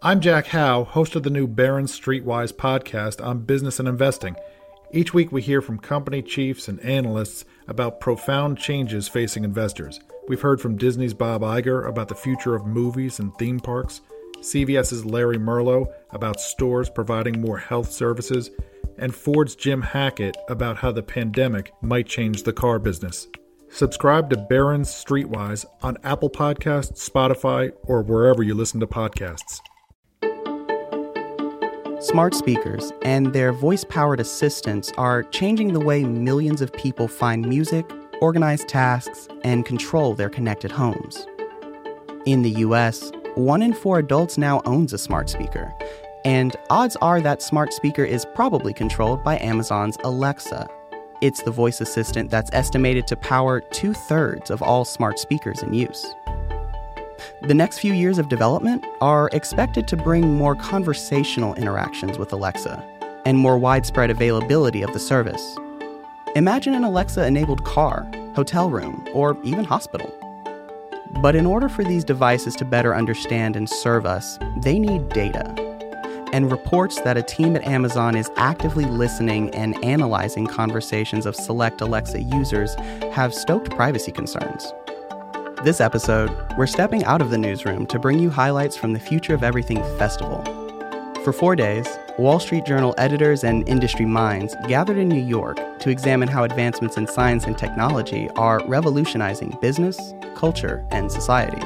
I'm Jack Howe, host of the new Barron's Streetwise podcast on business and investing. Each week, we hear from company chiefs and analysts about profound changes facing investors. We've heard from Disney's Bob Iger about the future of movies and theme parks, CVS's Larry Merlo about stores providing more health services, and Ford's Jim Hackett about how the pandemic might change the car business. Subscribe to Barron's Streetwise on Apple Podcasts, Spotify, or wherever you listen to podcasts. Smart speakers and their voice powered assistants are changing the way millions of people find music, organize tasks, and control their connected homes. In the US, one in four adults now owns a smart speaker, and odds are that smart speaker is probably controlled by Amazon's Alexa. It's the voice assistant that's estimated to power two thirds of all smart speakers in use. The next few years of development are expected to bring more conversational interactions with Alexa and more widespread availability of the service. Imagine an Alexa enabled car, hotel room, or even hospital. But in order for these devices to better understand and serve us, they need data. And reports that a team at Amazon is actively listening and analyzing conversations of select Alexa users have stoked privacy concerns. This episode, we're stepping out of the newsroom to bring you highlights from the Future of Everything Festival. For four days, Wall Street Journal editors and industry minds gathered in New York to examine how advancements in science and technology are revolutionizing business, culture, and society.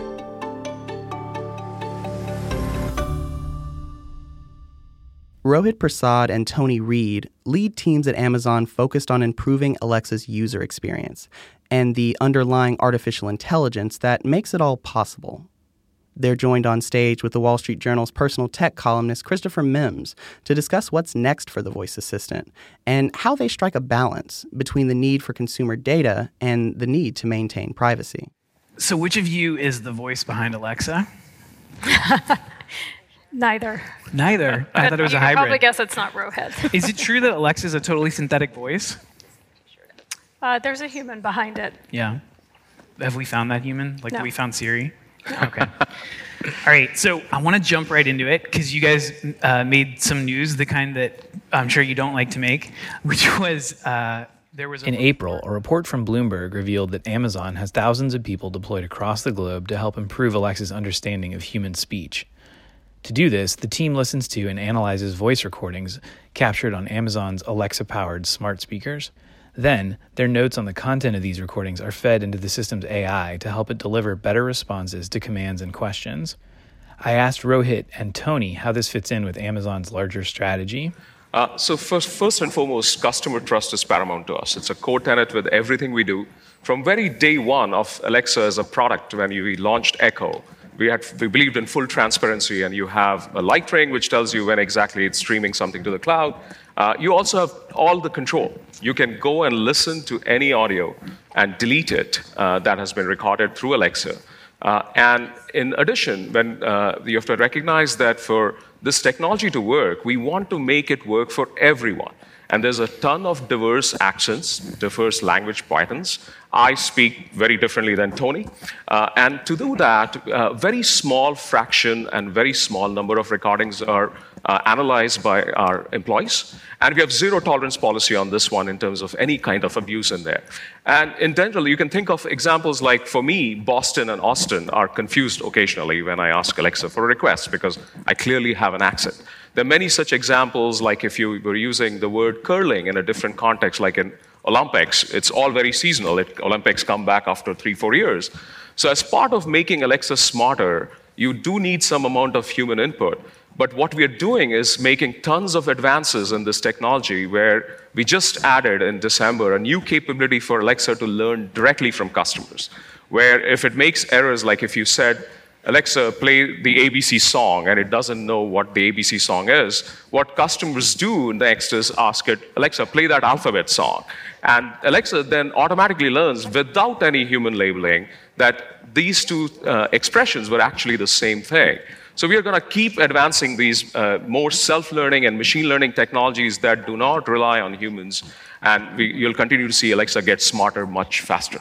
Rohit Prasad and Toni Reid lead teams at Amazon focused on improving Alexa's user experience and the underlying artificial intelligence that makes it all possible. They're joined on stage with the Wall Street Journal's personal tech columnist Christopher Mims to discuss what's next for the voice assistant and how they strike a balance between the need for consumer data and the need to maintain privacy. So, which of you is the voice behind Alexa? Neither. Neither. I thought it was a hybrid. hybrid. Probably guess it's not Rohit. Is it true that Alexa is a totally synthetic voice? Uh, there's a human behind it. Yeah. Have we found that human? Like No. we found Siri? Okay. All right. So I want to jump right into it because you guys uh, made some news, the kind that I'm sure you don't like to make, which was uh, there was a In April, a report from Bloomberg revealed that Amazon has thousands of people deployed across the globe to help improve Alexa's understanding of human speech. To do this, the team listens to and analyzes voice recordings captured on Amazon's Alexa powered smart speakers. Then, their notes on the content of these recordings are fed into the system's AI to help it deliver better responses to commands and questions. I asked Rohit and Toni how this fits in with Amazon's larger strategy. Uh, so first, first and foremost, customer trust is paramount to us. It's a core tenet with everything we do. From very day one of Alexa as a product, when we launched Echo, we, had, we believed in full transparency, and you have a light ring which tells you when exactly it's streaming something to the cloud. Uh, you also have all the control. You can go and listen to any audio and delete it uh, that has been recorded through Alexa. Uh, and in addition, when uh, you have to recognize that for this technology to work, we want to make it work for everyone. And there's a ton of diverse accents, diverse language patterns. I speak very differently than Toni. Uh, and to do that, a very small fraction and very small number of recordings are uh, analyzed by our employees. And we have zero tolerance policy on this one in terms of any kind of abuse in there. And in general, you can think of examples like for me, Boston and Austin are confused occasionally when I ask Alexa for a request because I clearly have an accent. There are many such examples, like if you were using the word curling in a different context, like in Olympics, it's all very seasonal. It, Olympics come back after three, four years. So, as part of making Alexa smarter, you do need some amount of human input. But what we are doing is making tons of advances in this technology where we just added in December a new capability for Alexa to learn directly from customers. Where if it makes errors, like if you said, Alexa, play the ABC song, and it doesn't know what the ABC song is. What customers do next is ask it, Alexa, play that alphabet song. And Alexa then automatically learns without any human labeling that these two uh, expressions were actually the same thing. So we are going to keep advancing these uh, more self-learning and machine learning technologies that do not rely on humans, and we, you'll continue to see Alexa get smarter much faster.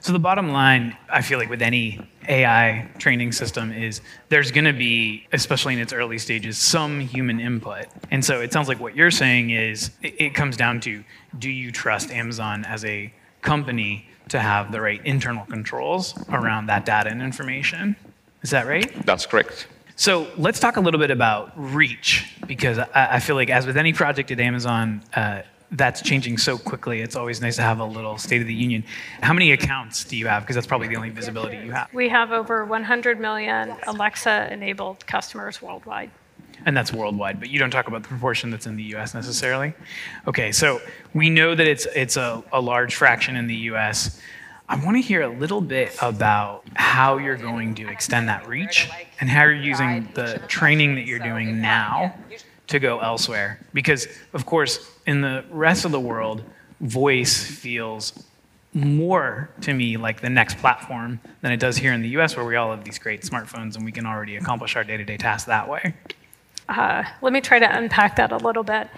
So the bottom line, I feel like with any AI training system is there's going to be, especially in its early stages, some human input. And so it sounds like what you're saying is it, it comes down to do you trust Amazon as a company to have the right internal controls around that data and information? Is that right? That's correct. So let's talk a little bit about reach, because I, I feel like, as with any project at Amazon, uh, that's changing so quickly. It's always nice to have a little State of the Union. How many accounts do you have? Because that's probably the only visibility you have. We have over 100 million Alexa-enabled customers worldwide. And that's worldwide, but you don't talk about the proportion that's in the U.S. necessarily. Okay, so we know that it's it's a, a large fraction in the U.S. I want to hear a little bit about how you're going to extend that reach and how you're using the training that you're doing now to go elsewhere. Because, of course, in the rest of the world, voice feels more to me like the next platform than it does here in the US, where we all have these great smartphones and we can already accomplish our day to day tasks that way. Uh, let me try to unpack that a little bit.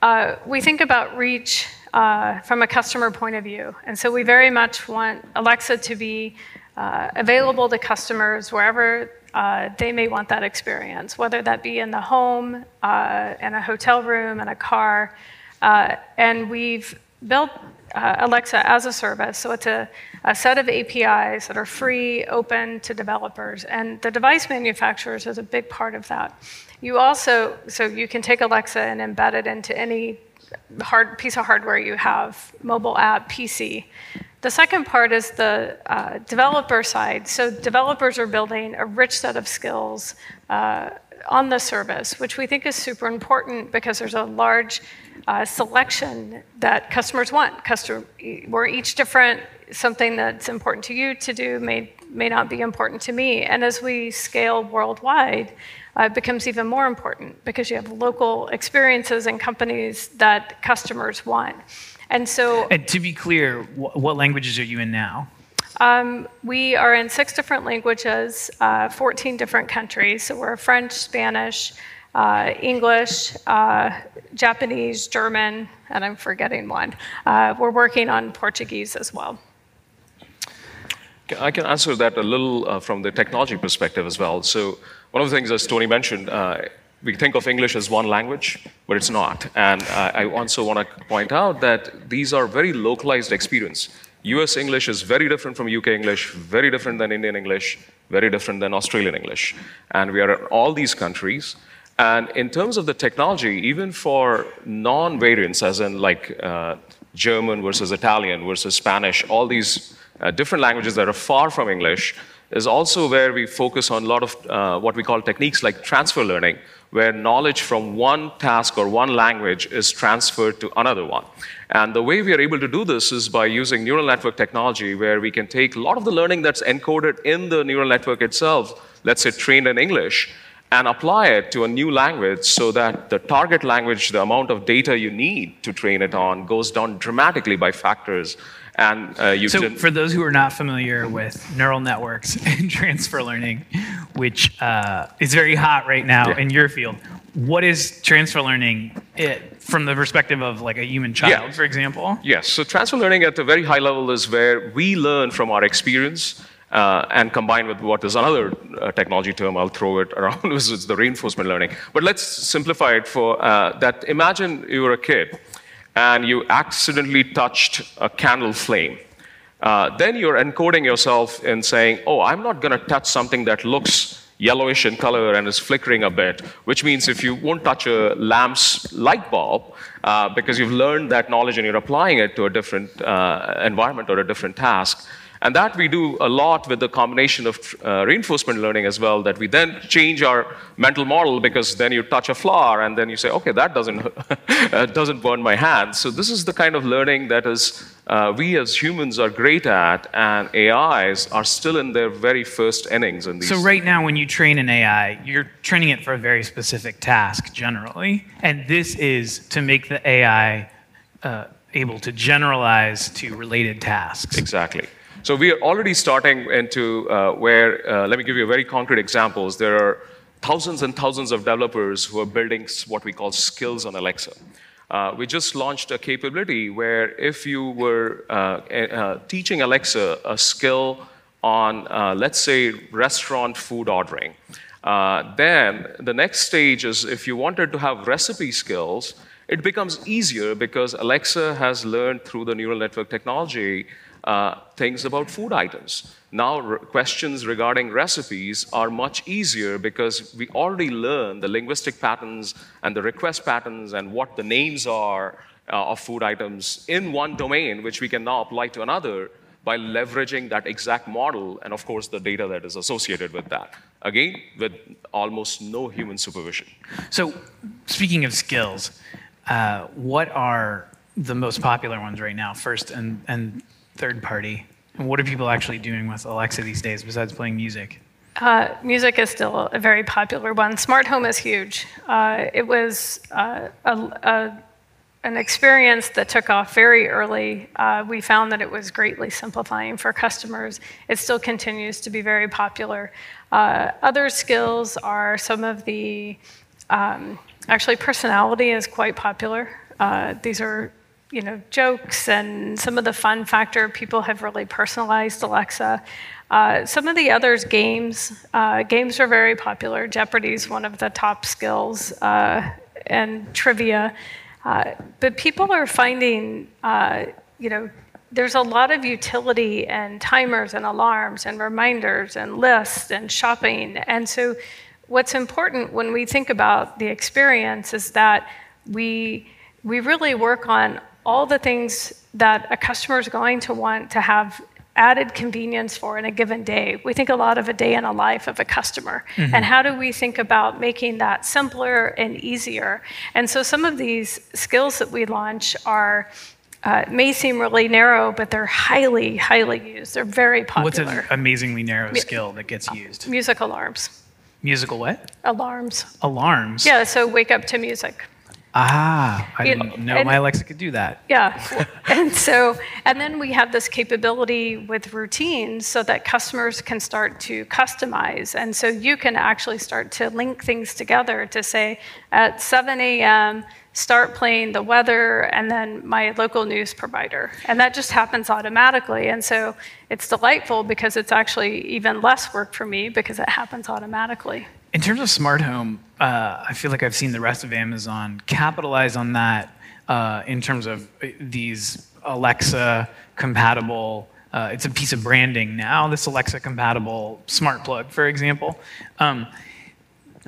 Uh, we think about reach uh, from a customer point of view, and so we very much want Alexa to be uh, available to customers wherever uh, they may want that experience, whether that be in the home, uh, in a hotel room, in a car. Uh, and we've built uh, Alexa as a service, so it's a, a, set of APIs that are free, open to developers, and the device manufacturers is a big part of that. You also, so you can take Alexa and embed it into any hard piece of hardware you have, mobile app, PC. The second part is the uh, developer side. So developers are building a rich set of skills uh, on the service, which we think is super important because there's a large uh, selection that customers want. Customer, we're each different. Something that's important to you to do may may not be important to me. And as we scale worldwide, uh, it becomes even more important because you have local experiences and companies that customers want. And so. And to be clear, wh- what languages are you in now? Um, we are in six different languages, uh, 14 different countries. So we're French, Spanish, uh, English, uh, Japanese, German, and I'm forgetting one. Uh, we're working on Portuguese as well. I can answer that a little uh, from the technology perspective as well. So, one of the things, as Toni mentioned, uh, we think of English as one language, but it's not. And I also want to point out that these are very localized experience. US English is very different from UK English, very different than Indian English, very different than Australian English. And we are in all these countries. And in terms of the technology, even for non variants, as in like uh, German versus Italian versus Spanish, all these uh, different languages that are far from English, is also where we focus on a lot of uh, what we call techniques like transfer learning, where knowledge from one task or one language is transferred to another one. And the way we are able to do this is by using neural network technology, where we can take a lot of the learning that's encoded in the neural network itself, let's say trained in English, and apply it to a new language so that the target language, the amount of data you need to train it on, goes down dramatically by factors and uh, you so can, for those who are not familiar with neural networks and transfer learning, which uh, is very hot right now yeah. in your field, what is transfer learning it, from the perspective of like a human child, yeah. for example? Yes. So transfer learning at a very high level is where we learn from our experience. Uh, and combined with what is another uh, technology term, I'll throw it around, which is the reinforcement learning. But let's simplify it for uh, that. Imagine you were a kid and you accidentally touched a candle flame. Uh, then you're encoding yourself in saying, oh, I'm not going to touch something that looks yellowish in color and is flickering a bit, which means if you won't touch a lamp's light bulb, uh, because you've learned that knowledge and you're applying it to a different uh, environment or a different task, and that we do a lot with the combination of uh, reinforcement learning as well, that we then change our mental model because then you touch a flower and then you say, okay, that doesn't, uh, doesn't burn my hand. So this is the kind of learning that is, uh, we as humans are great at, and AIs are still in their very first innings in these. So right now, when you train an AI, you're training it for a very specific task generally, and this is to make the AI uh, able to generalize to related tasks. Exactly. So we are already starting into uh, where, uh, let me give you a very concrete examples. There are thousands and thousands of developers who are building what we call skills on Alexa. Uh, we just launched a capability where if you were uh, uh, teaching Alexa a skill on, uh, let's say, restaurant food ordering, then the next stage is if you wanted to have recipe skills, it becomes easier because Alexa has learned through the neural network technology uh, things about food items. Now, re- questions regarding recipes are much easier because we already learn the linguistic patterns and the request patterns and what the names are uh, of food items in one domain, which we can now apply to another by leveraging that exact model and, of course, the data that is associated with that. Again, with almost no human supervision. So, speaking of skills, uh, what are the most popular ones right now, first and, and third party? And what are people actually doing with Alexa these days besides playing music? Uh, music is still a very popular one. Smart home is huge. Uh, it was uh, a, a, an experience that took off very early. Uh, we found that it was greatly simplifying for customers. It still continues to be very popular. Uh, other skills are some of the, um, actually, personality is quite popular. Uh, these are you know, jokes and some of the fun factor. People have really personalized Alexa. Uh, some of the others, games. Uh, games are very popular. Jeopardy is one of the top skills, uh, and trivia. Uh, but people are finding, uh, you know, there's a lot of utility and timers and alarms and reminders and lists and shopping. And so, what's important when we think about the experience is that we we really work on all the things that a customer is going to want to have added convenience for in a given day. We think a lot of a day in a life of a customer. Mm-hmm. And how do we think about making that simpler and easier? And so some of these skills that we launch are. Uh, may seem really narrow, but they're highly, highly used. They're very popular. What's an amazingly narrow skill that gets used? Music alarms. Musical what? Alarms. Alarms. Yeah, so wake up to music. Ah, I didn't know my Alexa could do that. Yeah. and so, and then we have this capability with routines so that customers can start to customize. And so you can actually start to link things together to say at 7 a.m., start playing the weather and then my local news provider. And that just happens automatically. And so it's delightful because it's actually even less work for me because it happens automatically. In terms of smart home, uh, I feel like I've seen the rest of Amazon capitalize on that uh, in terms of uh, these Alexa compatible. Uh, it's a piece of branding now. This Alexa compatible smart plug, for example. Um,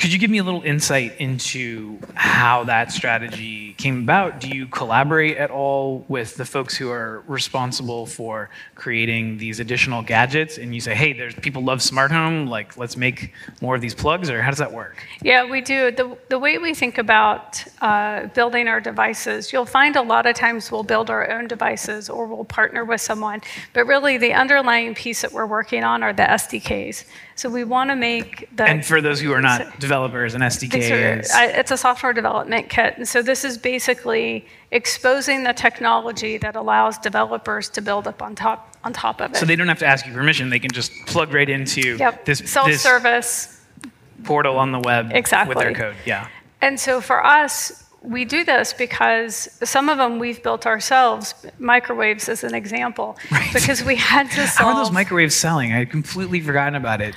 could you give me a little insight into how that strategy came about? Do you collaborate at all with the folks who are responsible for creating these additional gadgets? And you say, hey, there's people love smart home, like let's make more of these plugs, or how does that work? Yeah, we do. The, the way we think about uh, building our devices, you'll find a lot of times we'll build our own devices or we'll partner with someone. But really, the underlying piece that we're working on are the SDKs. So we want to make the. And for those who are not developers, an SDK are, is. It's a software development kit. And so this is basically exposing the technology that allows developers to build up on top on top of it. So they don't have to ask you permission. They can just plug right into yep. this self-service this portal on the web exactly. with their code. Yeah. And so for us, we do this because some of them we've built ourselves, microwaves as an example, right. because we had to solve. How are those microwaves selling? I had completely forgotten about it.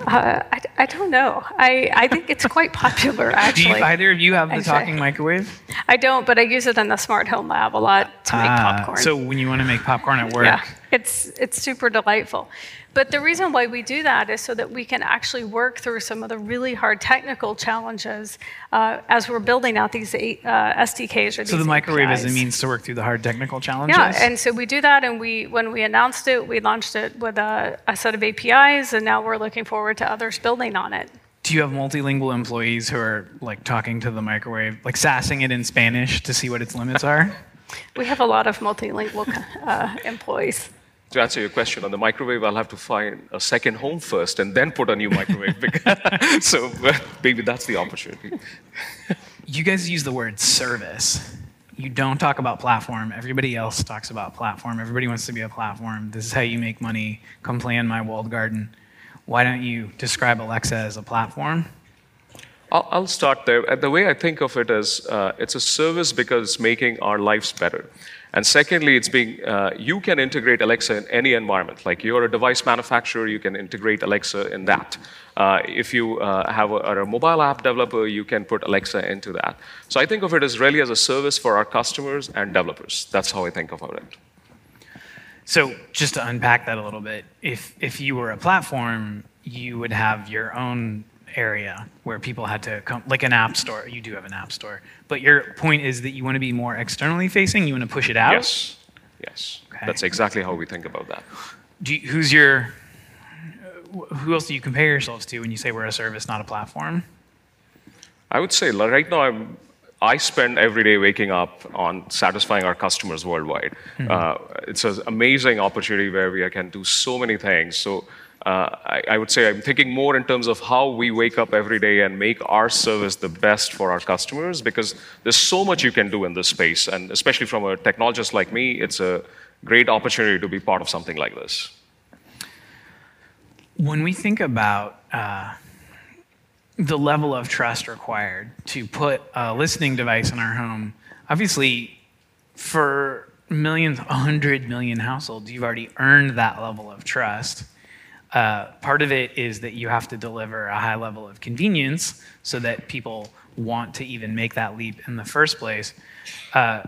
Uh, I, I, don't know. I, I think it's quite popular, actually. Do you, either of you have the talking microwave? I don't, but I use it in the smart home lab a lot to make ah, popcorn. So when you want to make popcorn at work. Yeah, it's, it's super delightful. But the reason why we do that is so that we can actually work through some of the really hard technical challenges uh, as we're building out these uh, SDKs or So the microwave APIs. is a means to work through the hard technical challenges. Yeah, and so we do that, and we when we announced it, we launched it with a, a set of APIs, and now we're looking forward to others building on it. Do you have multilingual employees who are like talking to the microwave, like sassing it in Spanish to see what its limits are? we have a lot of multilingual uh, employees to answer your question on the microwave, I'll have to find a second home first and then put a new microwave. so maybe that's the opportunity. you guys use the word service. You don't talk about platform. Everybody else talks about platform. Everybody wants to be a platform. This is how you make money. Come play in my walled garden. Why don't you describe Alexa as a platform? I'll, I'll start there. The way I think of it is uh, it's a service because it's making our lives better. And secondly, it's being, uh, you can integrate Alexa in any environment. Like you're a device manufacturer, you can integrate Alexa in that. Uh, if you uh, have a, a mobile app developer, you can put Alexa into that. So I think of it as really as a service for our customers and developers. That's how I think about it. So just to unpack that a little bit, if, if you were a platform, you would have your own area where people had to come, like an app store. You do have an app store, but your point is that you want to be more externally facing. You want to push it out. Yes, yes. Okay. That's exactly how we think about that. You, who's your? Who else do you compare yourselves to when you say we're a service, not a platform? I would say right now I'm I spend every day waking up on satisfying our customers worldwide. Mm-hmm. Uh, it's an amazing opportunity where we can do so many things. So uh, I, I, would say I'm thinking more in terms of how we wake up every day and make our service the best for our customers because there's so much you can do in this space. And especially from a technologist like me, it's a great opportunity to be part of something like this. When we think about uh, the level of trust required to put a listening device in our home, obviously, for millions, 100 million households, you've already earned that level of trust. Uh, part of it is that you have to deliver a high level of convenience so that people want to even make that leap in the first place. Uh,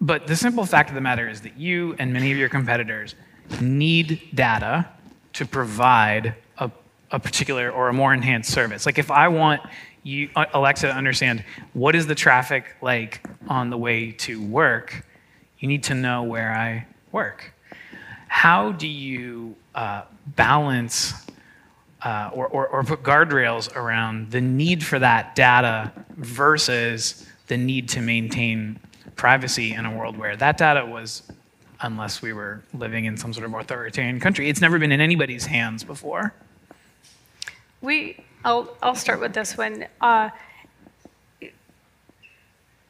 but the simple fact of the matter is that you and many of your competitors need data to provide a, a particular or a more enhanced service. Like if I want you, uh, Alexa to understand what is the traffic like on the way to work, you need to know where I work. How do you uh, balance uh, or, or, or put guardrails around the need for that data versus the need to maintain privacy in a world where that data was, unless we were living in some sort of authoritarian country, it's never been in anybody's hands before. We, I'll, I'll start with this one. Uh,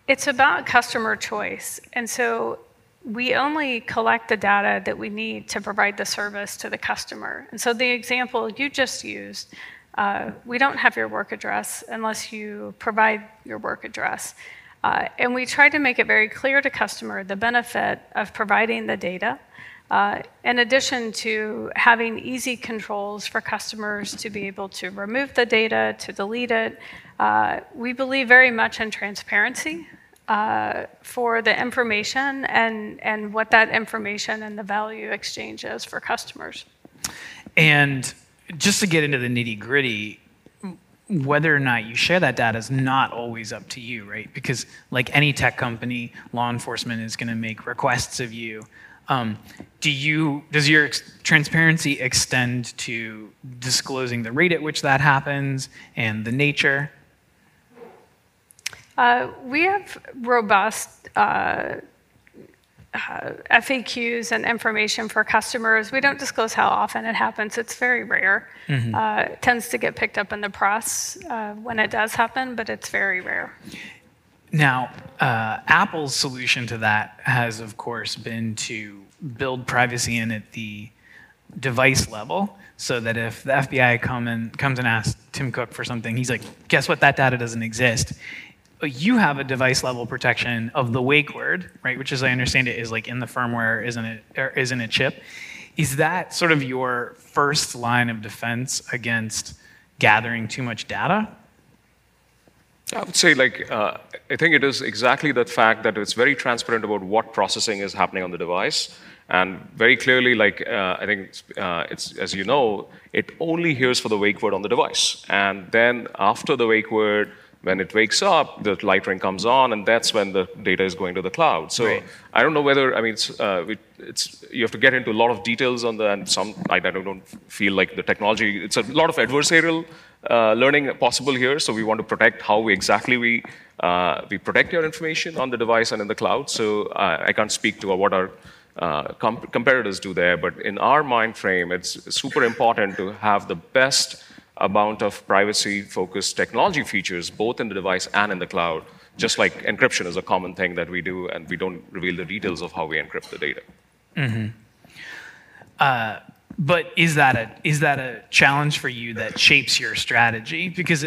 it's about customer choice. And so we only collect the data that we need to provide the service to the customer. And so the example you just used, uh, we don't have your work address unless you provide your work address. Uh, and we try to make it very clear to customer the benefit of providing the data. Uh, in addition to having easy controls for customers to be able to remove the data, to delete it, uh, we believe very much in transparency uh, for the information and, and what that information and the value exchange is for customers. And just to get into the nitty gritty, whether or not you share that data is not always up to you, right? Because, like any tech company, law enforcement is going to make requests of you. Um, do you does your ex- transparency extend to disclosing the rate at which that happens and the nature? Uh, we have robust uh, uh, FAQs and information for customers. We don't disclose how often it happens. It's very rare. Mm-hmm. Uh, it tends to get picked up in the press uh, when it does happen, but it's very rare. Now, uh, Apple's solution to that has, of course, been to build privacy in at the device level so that if the FBI come and, comes and asks Tim Cook for something, he's like, guess what, that data doesn't exist you have a device level protection of the wake word, right? Which, as I understand it, is like in the firmware, isn't it? Or isn't a chip? Is that sort of your first line of defense against gathering too much data? I would say, like, uh, I think it is exactly that fact that it's very transparent about what processing is happening on the device. And very clearly, like, uh, I think uh, it's, as you know, it only hears for the wake word on the device. And then after the wake word, when it wakes up, the light ring comes on, and that's when the data is going to the cloud. So right. I don't know whether I mean it's, uh, it's, you have to get into a lot of details on the and some I, don't feel like the technology. It's a lot of adversarial uh, learning possible here. So we want to protect how we exactly we uh, we protect your information on the device and in the cloud. So uh, I can't speak to what our uh, comp- competitors do there, but in our mind frame, it's super important to have the best amount of privacy-focused technology features, both in the device and in the cloud, just like encryption is a common thing that we do, and we don't reveal the details of how we encrypt the data. Mm-hmm. Uh, but is that a is that a challenge for you that shapes your strategy? Because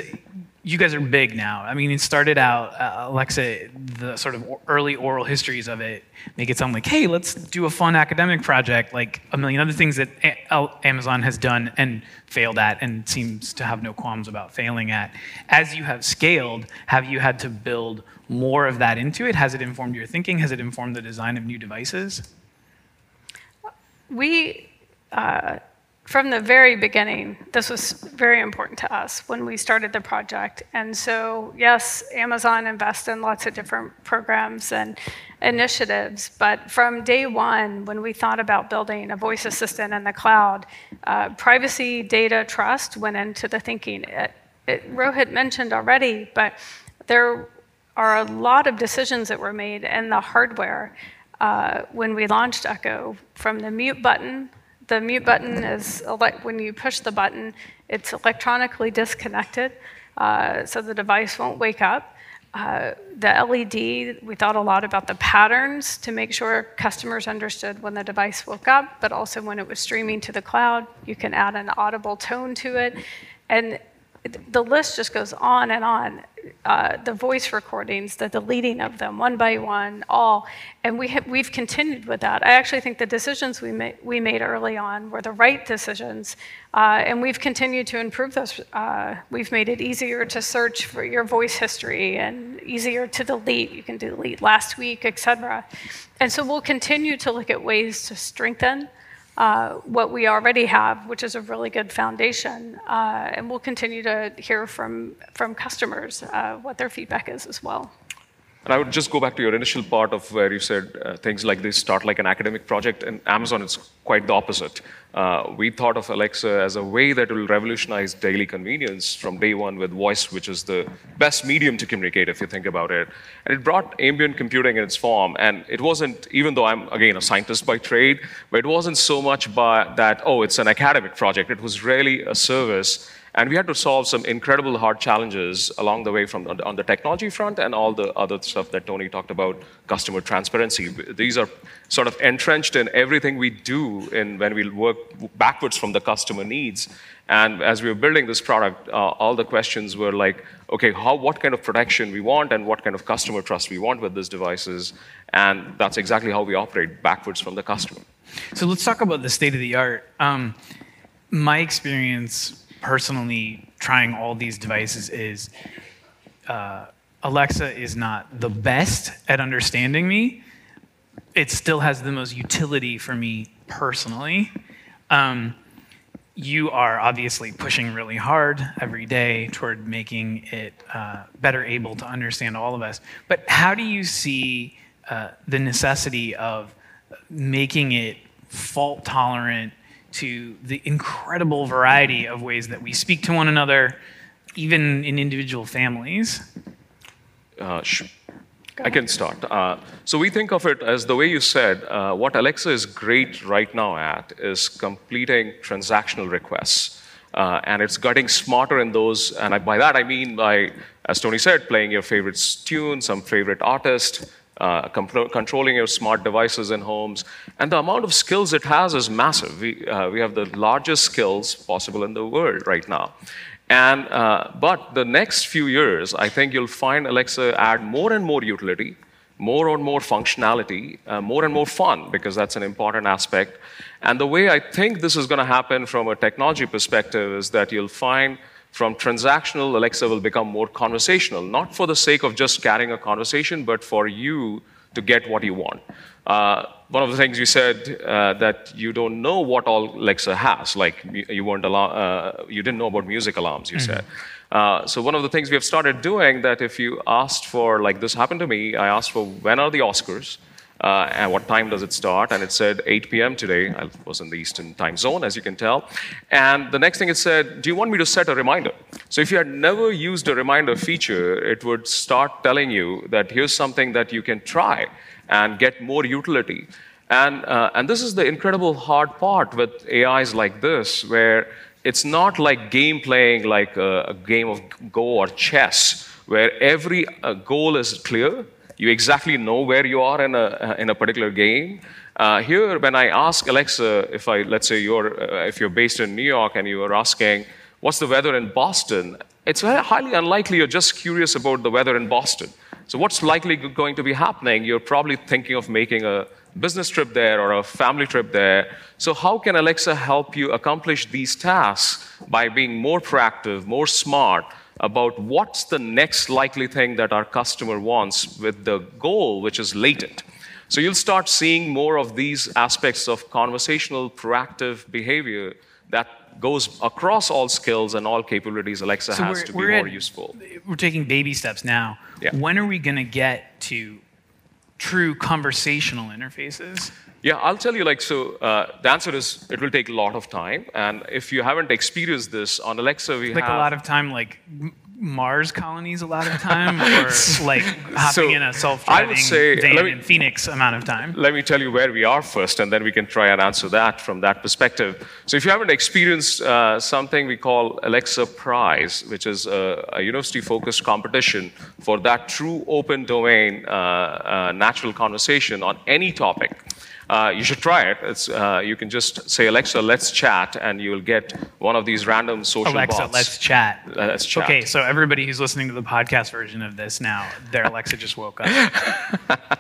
you guys are big now. I mean, it started out, uh, Alexa, the sort of early oral histories of it make it sound like, hey, let's do a fun academic project, like a million other things that a- Amazon has done and failed at and seems to have no qualms about failing at. As you have scaled, have you had to build more of that into it? Has it informed your thinking? Has it informed the design of new devices? We, uh, from the very beginning, this was very important to us when we started the project. And so, yes, Amazon invests in lots of different programs and initiatives, but from day one, when we thought about building a voice assistant in the cloud, uh, privacy, data, trust went into the thinking. It, it, Rohit mentioned already, but there are a lot of decisions that were made in the hardware uh, when we launched Echo, from the mute button. The mute button is when you push the button, it's electronically disconnected, uh, so the device won't wake up. Uh, the LED, we thought a lot about the patterns to make sure customers understood when the device woke up, but also when it was streaming to the cloud. You can add an audible tone to it. And the list just goes on and on. Uh, the voice recordings, the deleting of them one by one, all, and we have, we've continued with that. I actually think the decisions we, ma- we made early on were the right decisions, uh, and we've continued to improve those. Uh, we've made it easier to search for your voice history and easier to delete. You can delete last week, etc. And so we'll continue to look at ways to strengthen uh, what we already have, which is a really good foundation. Uh, and we'll continue to hear from, from customers uh, what their feedback is as well. And I would just go back to your initial part of where you said uh, things like this start like an academic project. And Amazon, it's quite the opposite. Uh, we thought of Alexa as a way that will revolutionize daily convenience from day one with voice, which is the best medium to communicate if you think about it. And it brought ambient computing in its form. And it wasn't, even though I'm, again, a scientist by trade, but it wasn't so much by that, oh, it's an academic project. It was really a service and we had to solve some incredible hard challenges along the way from on the technology front and all the other stuff that Toni talked about, customer transparency. These are sort of entrenched in everything we do in when we work backwards from the customer needs. And as we were building this product, uh, all the questions were like, okay, how, what kind of protection we want and what kind of customer trust we want with these devices. And that's exactly how we operate backwards from the customer. So let's talk about the state of the art. Um, my experience personally trying all these devices is uh, Alexa is not the best at understanding me. It still has the most utility for me personally. Um, you are obviously pushing really hard every day toward making it uh, better able to understand all of us. But how do you see uh, the necessity of making it fault tolerant to the incredible variety of ways that we speak to one another, even in individual families? Uh, sh- I can start. Uh, so we think of it as the way you said, uh, what Alexa is great right now at is completing transactional requests. Uh, and it's getting smarter in those. And I, by that, I mean by, as Toni said, playing your favorite tune, some favorite artist, uh, controlling your smart devices in homes. And the amount of skills it has is massive. We, uh, we have the largest skills possible in the world right now. And, uh, but the next few years, I think you'll find Alexa add more and more utility, more and more functionality, uh, more and more fun, because that's an important aspect. And the way I think this is going to happen from a technology perspective is that you'll find from transactional, Alexa will become more conversational, not for the sake of just carrying a conversation, but for you to get what you want. Uh, one of the things you said uh, that you don't know what all Alexa has, like you weren't uh, you didn't know about music alarms. You mm-hmm. said. Uh, so one of the things we have started doing that if you asked for like this happened to me, I asked for when are the Oscars, uh, and what time does it start? And it said 8 p.m. today. I was in the Eastern time zone, as you can tell. And the next thing it said, Do you want me to set a reminder? So if you had never used a reminder feature, it would start telling you that here's something that you can try and get more utility. And, uh, and this is the incredible hard part with AIs like this, where it's not like game playing like a, a game of Go or chess, where every uh, goal is clear you exactly know where you are in a, uh, in a particular game. Uh, here, when I ask Alexa, if I, let's say you're, uh, if you're based in New York and you are asking, what's the weather in Boston? it's highly unlikely you're just curious about the weather in Boston. So, what's likely going to be happening? You're probably thinking of making a business trip there or a family trip there. So, how can Alexa help you accomplish these tasks by being more proactive, more smart about what's the next likely thing that our customer wants with the goal, which is latent? So, you'll start seeing more of these aspects of conversational, proactive behavior that goes across all skills and all capabilities Alexa so has to be more at, useful. We're taking baby steps now. Yeah. When are we going to get to true conversational interfaces? Yeah, I'll tell you, like, so uh, the answer is it will take a lot of time. And if you haven't experienced this on Alexa, we like have. Like a lot of time, like Mars colonies a lot of time, or like hopping so in a self-driving van me, in Phoenix amount of time? Let me tell you where we are first, and then we can try and answer that from that perspective. So, if you haven't experienced uh, something we call Alexa Prize, which is a, a university-focused competition for that true open domain uh, uh natural conversation on any topic. Uh, you should try it. Uh, you can just say, Alexa, let's chat, and you'll get one of these random social Alexa, bots. let's chat. Let's chat. Okay, so everybody who's listening to the podcast version of this now, their Alexa just woke up.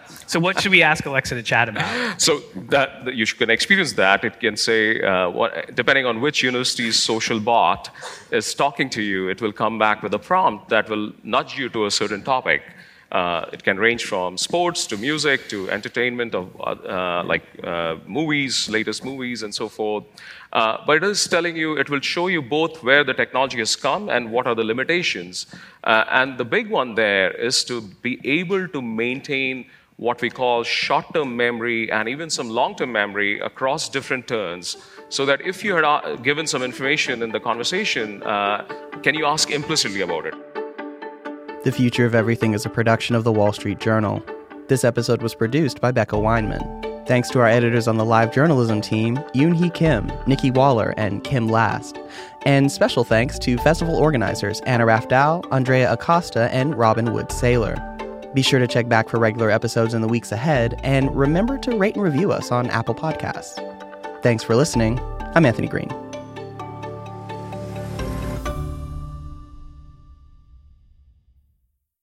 so what should we ask Alexa to chat about? So that, that you can experience that. It can say, uh, what, depending on which university's social bot is talking to you, it will come back with a prompt that will nudge you to a certain topic. Uh, it can range from sports to music to entertainment of uh, like uh, movies, latest movies, and so forth. Uh, but it is telling you, it will show you both where the technology has come and what are the limitations. Uh, and the big one there is to be able to maintain what we call short term memory and even some long term memory across different turns. So that if you had uh, given some information in the conversation, can you ask implicitly about it? The Future of Everything is a production of the Wall Street Journal. This episode was produced by Becca Weinman. Thanks to our editors on the live journalism team, Yoon Hee Kim, Nikki Waller, and Kim Last. And special thanks to festival organizers Anna Rafdal, Andrea Acosta, and Robin Wood Saylor. Be sure to check back for regular episodes in the weeks ahead, and remember to rate and review us on Apple Podcasts. Thanks for listening. I'm Anthony Green.